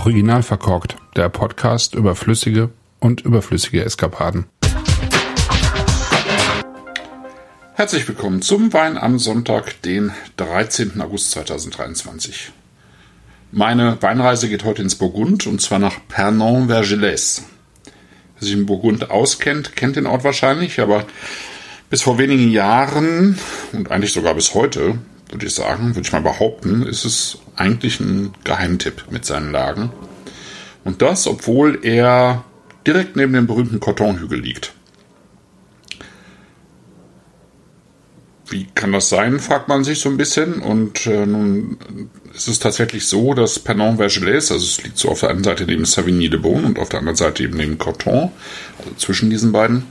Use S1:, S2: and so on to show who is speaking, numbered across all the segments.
S1: Original verkorkt, der Podcast über flüssige und überflüssige Eskapaden. Herzlich willkommen zum Wein am Sonntag, den 13. August 2023. Meine Weinreise geht heute ins Burgund und zwar nach Pernon-Vergelès. Wer sich in Burgund auskennt, kennt den Ort wahrscheinlich, aber bis vor wenigen Jahren und eigentlich sogar bis heute würde ich sagen, würde ich mal behaupten, ist es eigentlich ein Geheimtipp mit seinen Lagen. Und das, obwohl er direkt neben dem berühmten Cotonhügel liegt. Wie kann das sein, fragt man sich so ein bisschen. Und äh, nun ist es tatsächlich so, dass Pernon Vergelès, also es liegt so auf der einen Seite neben Savigny de Beaune und auf der anderen Seite eben neben Coton, also zwischen diesen beiden,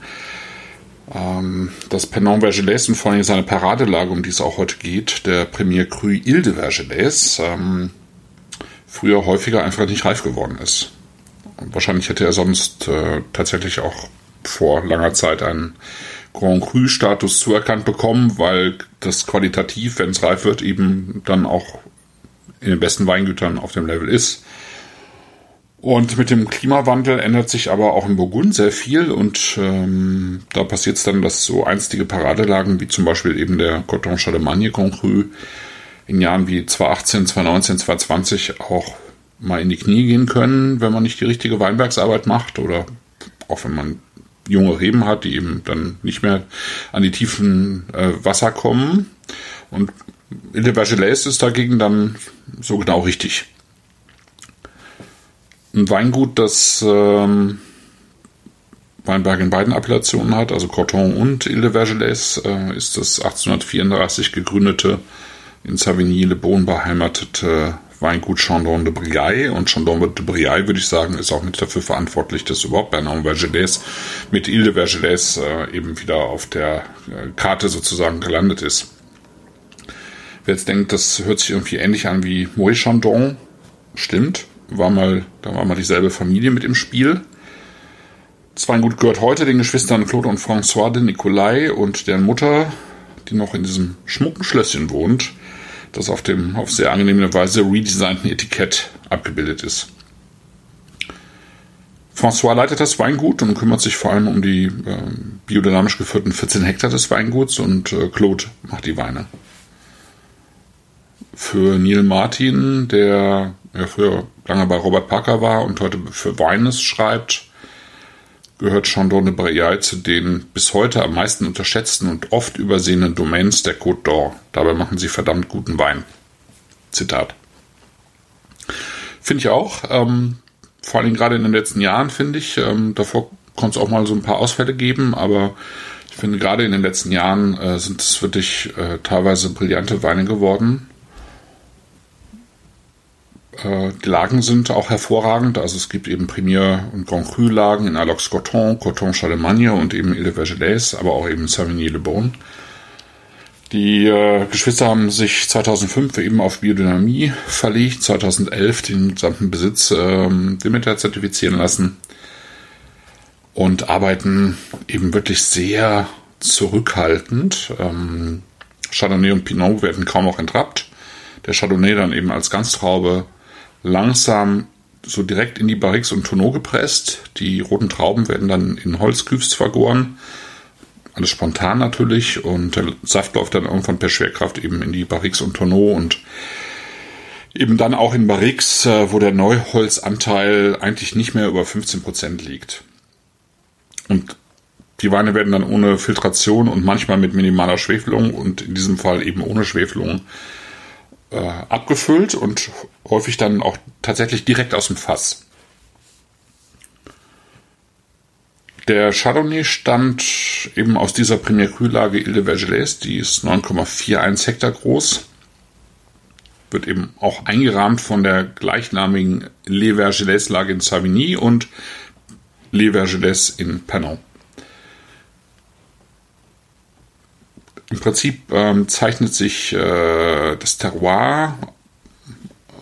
S1: ähm, das Penon Vergelès und vor allem seine Paradelage, um die es auch heute geht, der Premier Cru Ile de Vergelès, ähm, früher häufiger einfach nicht reif geworden ist. Und wahrscheinlich hätte er sonst äh, tatsächlich auch vor langer Zeit einen Grand Cru-Status zuerkannt bekommen, weil das qualitativ, wenn es reif wird, eben dann auch in den besten Weingütern auf dem Level ist. Und mit dem Klimawandel ändert sich aber auch in Burgund sehr viel und ähm, da passiert es dann, dass so einstige Paradelagen wie zum Beispiel eben der Coton Charlemagne Grand Cru in Jahren wie 2018, 2019, 2020 auch mal in die Knie gehen können, wenn man nicht die richtige Weinbergsarbeit macht oder auch wenn man junge Reben hat, die eben dann nicht mehr an die tiefen äh, Wasser kommen. Und in der Bergelais ist dagegen dann so genau richtig ein Weingut, das ähm, Weinberg in beiden Appellationen hat, also Corton und Ile Vergelès, äh, ist das 1834 gegründete, in Savigny-le-Bon beheimatete Weingut Chandon de Briaille. Und Chandon de Briaille, würde ich sagen, ist auch mit dafür verantwortlich, dass überhaupt Bernard Vergelès mit Ile de Vergelès äh, eben wieder auf der äh, Karte sozusagen gelandet ist. Wer jetzt denkt, das hört sich irgendwie ähnlich an wie Moët Chandon, stimmt war mal, da war mal dieselbe Familie mit im Spiel. Das Weingut gehört heute den Geschwistern Claude und François de Nicolai und deren Mutter, die noch in diesem schmucken Schlösschen wohnt, das auf dem auf sehr angenehme Weise redesignten Etikett abgebildet ist. François leitet das Weingut und kümmert sich vor allem um die äh, biodynamisch geführten 14 Hektar des Weinguts und äh, Claude macht die Weine. Für Neil Martin, der ja früher lange bei Robert Parker war und heute für Weines schreibt, gehört Chandon de Briaille zu den bis heute am meisten unterschätzten und oft übersehenen Domains der Côte d'Or. Dabei machen sie verdammt guten Wein. Zitat. Finde ich auch. Ähm, vor allem gerade in den letzten Jahren, finde ich. Ähm, davor konnte es auch mal so ein paar Ausfälle geben, aber ich finde gerade in den letzten Jahren äh, sind es wirklich äh, teilweise brillante Weine geworden. Äh, die Lagen sind auch hervorragend. Also es gibt eben Premier- und Grand Cru-Lagen in Alox Coton, Coton Charlemagne und eben Ile Vergelès, aber auch eben Savigny-le-Bon. Die äh, Geschwister haben sich 2005 eben auf Biodynamie verlegt, 2011 den gesamten Besitz ähm, Demeter zertifizieren lassen und arbeiten eben wirklich sehr zurückhaltend. Ähm, Chardonnay und Pinot werden kaum noch entrappt. Der Chardonnay dann eben als Ganztraube langsam so direkt in die Barriques und Tonneau gepresst. Die roten Trauben werden dann in Holzküfs vergoren. Alles spontan natürlich und der Saft läuft dann irgendwann per Schwerkraft eben in die Barriques und Tonneau und eben dann auch in Barriques, äh, wo der Neuholzanteil eigentlich nicht mehr über 15% liegt. Und die Weine werden dann ohne Filtration und manchmal mit minimaler Schwefelung und in diesem Fall eben ohne Schwefelung äh, abgefüllt und häufig dann auch tatsächlich direkt aus dem Fass. Der Chardonnay stammt eben aus dieser Premier Cru-Lage Ile de Vergelès, die ist 9,41 Hektar groß. Wird eben auch eingerahmt von der gleichnamigen Le Vergelès-Lage in Savigny und Le Vergelès in Pernon. Im Prinzip ähm, zeichnet sich äh, das Terroir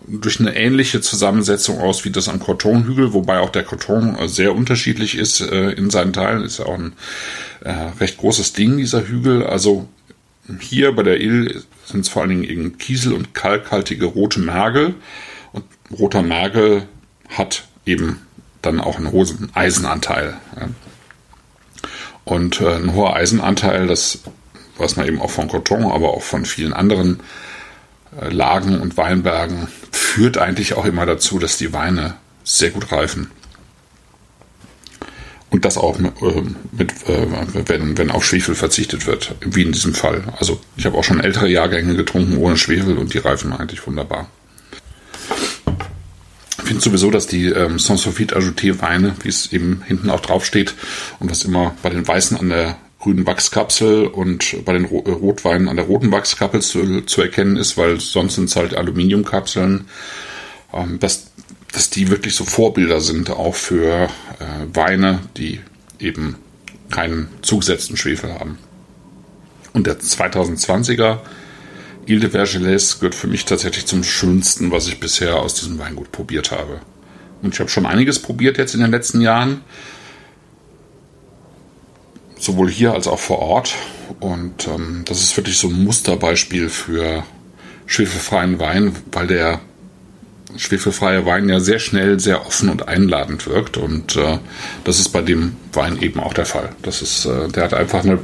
S1: durch eine ähnliche Zusammensetzung aus wie das am Cotonhügel, wobei auch der Coton äh, sehr unterschiedlich ist äh, in seinen Teilen. Ist ja auch ein äh, recht großes Ding, dieser Hügel. Also hier bei der Ill sind es vor allen Dingen eben Kiesel- und kalkhaltige rote Mergel. Und roter Mergel hat eben dann auch einen hohen Eisenanteil. Und äh, ein hoher Eisenanteil, das weiß man eben auch von Coton, aber auch von vielen anderen äh, Lagen und Weinbergen, führt eigentlich auch immer dazu, dass die Weine sehr gut reifen. Und das auch mit, äh, äh, wenn, wenn auf Schwefel verzichtet wird, wie in diesem Fall. Also ich habe auch schon ältere Jahrgänge getrunken ohne Schwefel und die reifen eigentlich wunderbar. Ich finde sowieso, dass die ähm, Sans-Sulfite Ajouté Weine, wie es eben hinten auch drauf steht und was immer bei den Weißen an der grünen Wachskapsel und bei den äh, Rotweinen an der roten Wachskapsel zu, zu erkennen ist, weil sonst sind es halt Aluminiumkapseln, ähm, dass dass die wirklich so Vorbilder sind, auch für äh, Weine, die eben keinen zugesetzten Schwefel haben. Und der 2020er Ile de Vergelès gehört für mich tatsächlich zum schönsten, was ich bisher aus diesem Weingut probiert habe. Und ich habe schon einiges probiert jetzt in den letzten Jahren. Sowohl hier als auch vor Ort. Und ähm, das ist wirklich so ein Musterbeispiel für schwefelfreien Wein, weil der schwefelfreie Wein ja sehr schnell, sehr offen und einladend wirkt. Und äh, das ist bei dem Wein eben auch der Fall. Das ist, äh, der hat einfach eine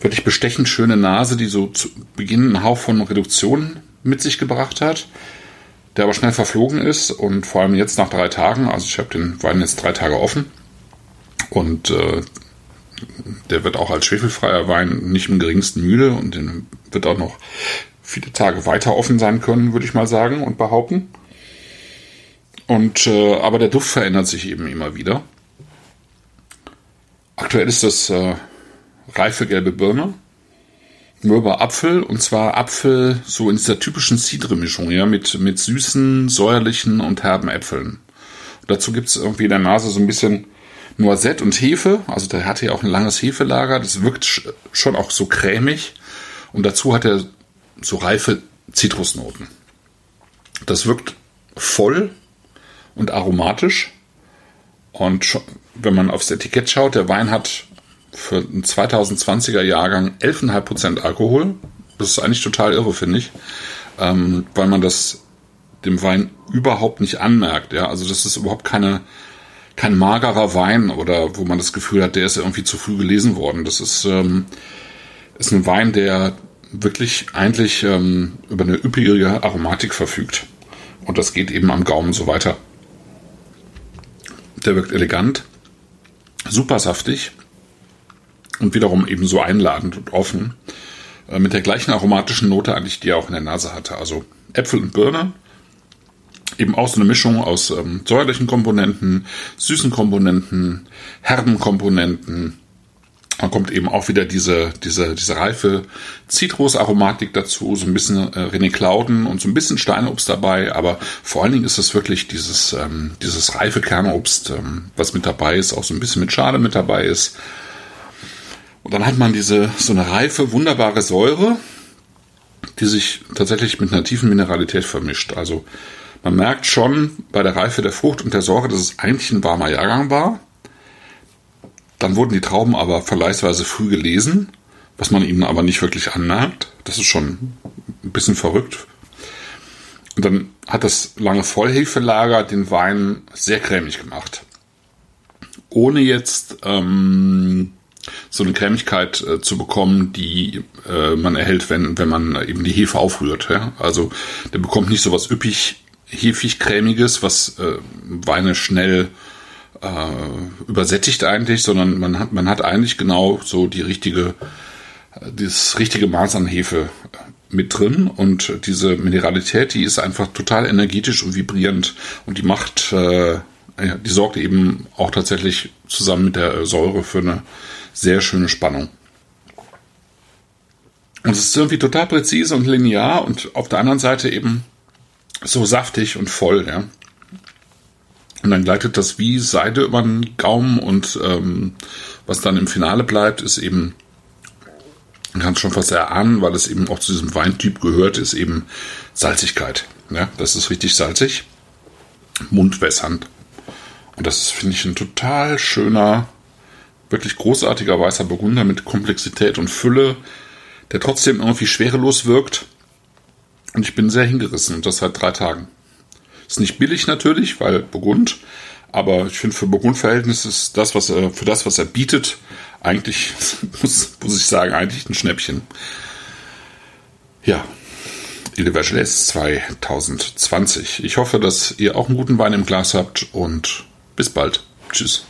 S1: wirklich bestechend schöne Nase, die so zu Beginn einen Hauch von Reduktion mit sich gebracht hat, der aber schnell verflogen ist und vor allem jetzt nach drei Tagen, also ich habe den Wein jetzt drei Tage offen und äh, der wird auch als schwefelfreier Wein nicht im geringsten müde und den wird auch noch viele Tage weiter offen sein können, würde ich mal sagen und behaupten. Und äh, aber der Duft verändert sich eben immer wieder. Aktuell ist das äh, reife gelbe Birne, mürber Apfel und zwar Apfel so in dieser typischen Cidre-Mischung, ja, mit, mit süßen, säuerlichen und herben Äpfeln. Und dazu gibt es irgendwie in der Nase so ein bisschen Noisette und Hefe, also der hat hier auch ein langes Hefelager, das wirkt schon auch so cremig und dazu hat er so reife Zitrusnoten. Das wirkt voll und aromatisch. Und wenn man aufs Etikett schaut, der Wein hat für einen 2020er Jahrgang 11,5% Alkohol. Das ist eigentlich total irre, finde ich. Ähm, weil man das dem Wein überhaupt nicht anmerkt. Ja? Also das ist überhaupt keine, kein magerer Wein oder wo man das Gefühl hat, der ist irgendwie zu früh gelesen worden. Das ist, ähm, ist ein Wein, der wirklich eigentlich ähm, über eine üppige Aromatik verfügt. Und das geht eben am Gaumen so weiter. Der wirkt elegant, super saftig und wiederum eben so einladend und offen. Äh, mit der gleichen aromatischen Note eigentlich, die er auch in der Nase hatte. Also Äpfel und Birne. Eben auch so eine Mischung aus ähm, säuerlichen Komponenten, süßen Komponenten, herben Komponenten, dann kommt eben auch wieder diese, diese, diese reife Zitrusaromatik dazu, so ein bisschen äh, René Clauden und so ein bisschen Steinobst dabei, aber vor allen Dingen ist es wirklich dieses, ähm, dieses reife Kernobst, ähm, was mit dabei ist, auch so ein bisschen mit Schale mit dabei ist. Und dann hat man diese, so eine reife, wunderbare Säure, die sich tatsächlich mit einer tiefen Mineralität vermischt. Also man merkt schon bei der Reife der Frucht und der Säure, dass es eigentlich ein warmer Jahrgang war dann wurden die Trauben aber vergleichsweise früh gelesen, was man ihnen aber nicht wirklich anmerkt. Das ist schon ein bisschen verrückt. Und dann hat das lange Vollhefelager den Wein sehr cremig gemacht. Ohne jetzt ähm, so eine Cremigkeit äh, zu bekommen, die äh, man erhält, wenn, wenn man eben die Hefe aufrührt. Ja? Also der bekommt nicht so was üppig, hefig cremiges, was äh, Weine schnell äh, übersättigt eigentlich, sondern man hat, man hat eigentlich genau so die richtige, das richtige Maß an Hefe mit drin und diese Mineralität, die ist einfach total energetisch und vibrierend und die macht, äh, die sorgt eben auch tatsächlich zusammen mit der Säure für eine sehr schöne Spannung. Und es ist irgendwie total präzise und linear und auf der anderen Seite eben so saftig und voll, ja. Und dann gleitet das wie Seide über den Gaumen und ähm, was dann im Finale bleibt, ist eben, man kann es schon fast erahnen, weil es eben auch zu diesem Weintyp gehört, ist eben Salzigkeit. Ja, das ist richtig salzig, mundwässernd. Und das finde ich, ein total schöner, wirklich großartiger weißer Burgunder mit Komplexität und Fülle, der trotzdem irgendwie schwerelos wirkt. Und ich bin sehr hingerissen und das seit drei Tagen. Ist nicht billig natürlich, weil Burgund. Aber ich finde, für Burgund-Verhältnisse ist das, was er, für das, was er bietet, eigentlich, muss, muss ich sagen, eigentlich ein Schnäppchen. Ja, Ile Vergelès 2020. Ich hoffe, dass ihr auch einen guten Wein im Glas habt und bis bald. Tschüss.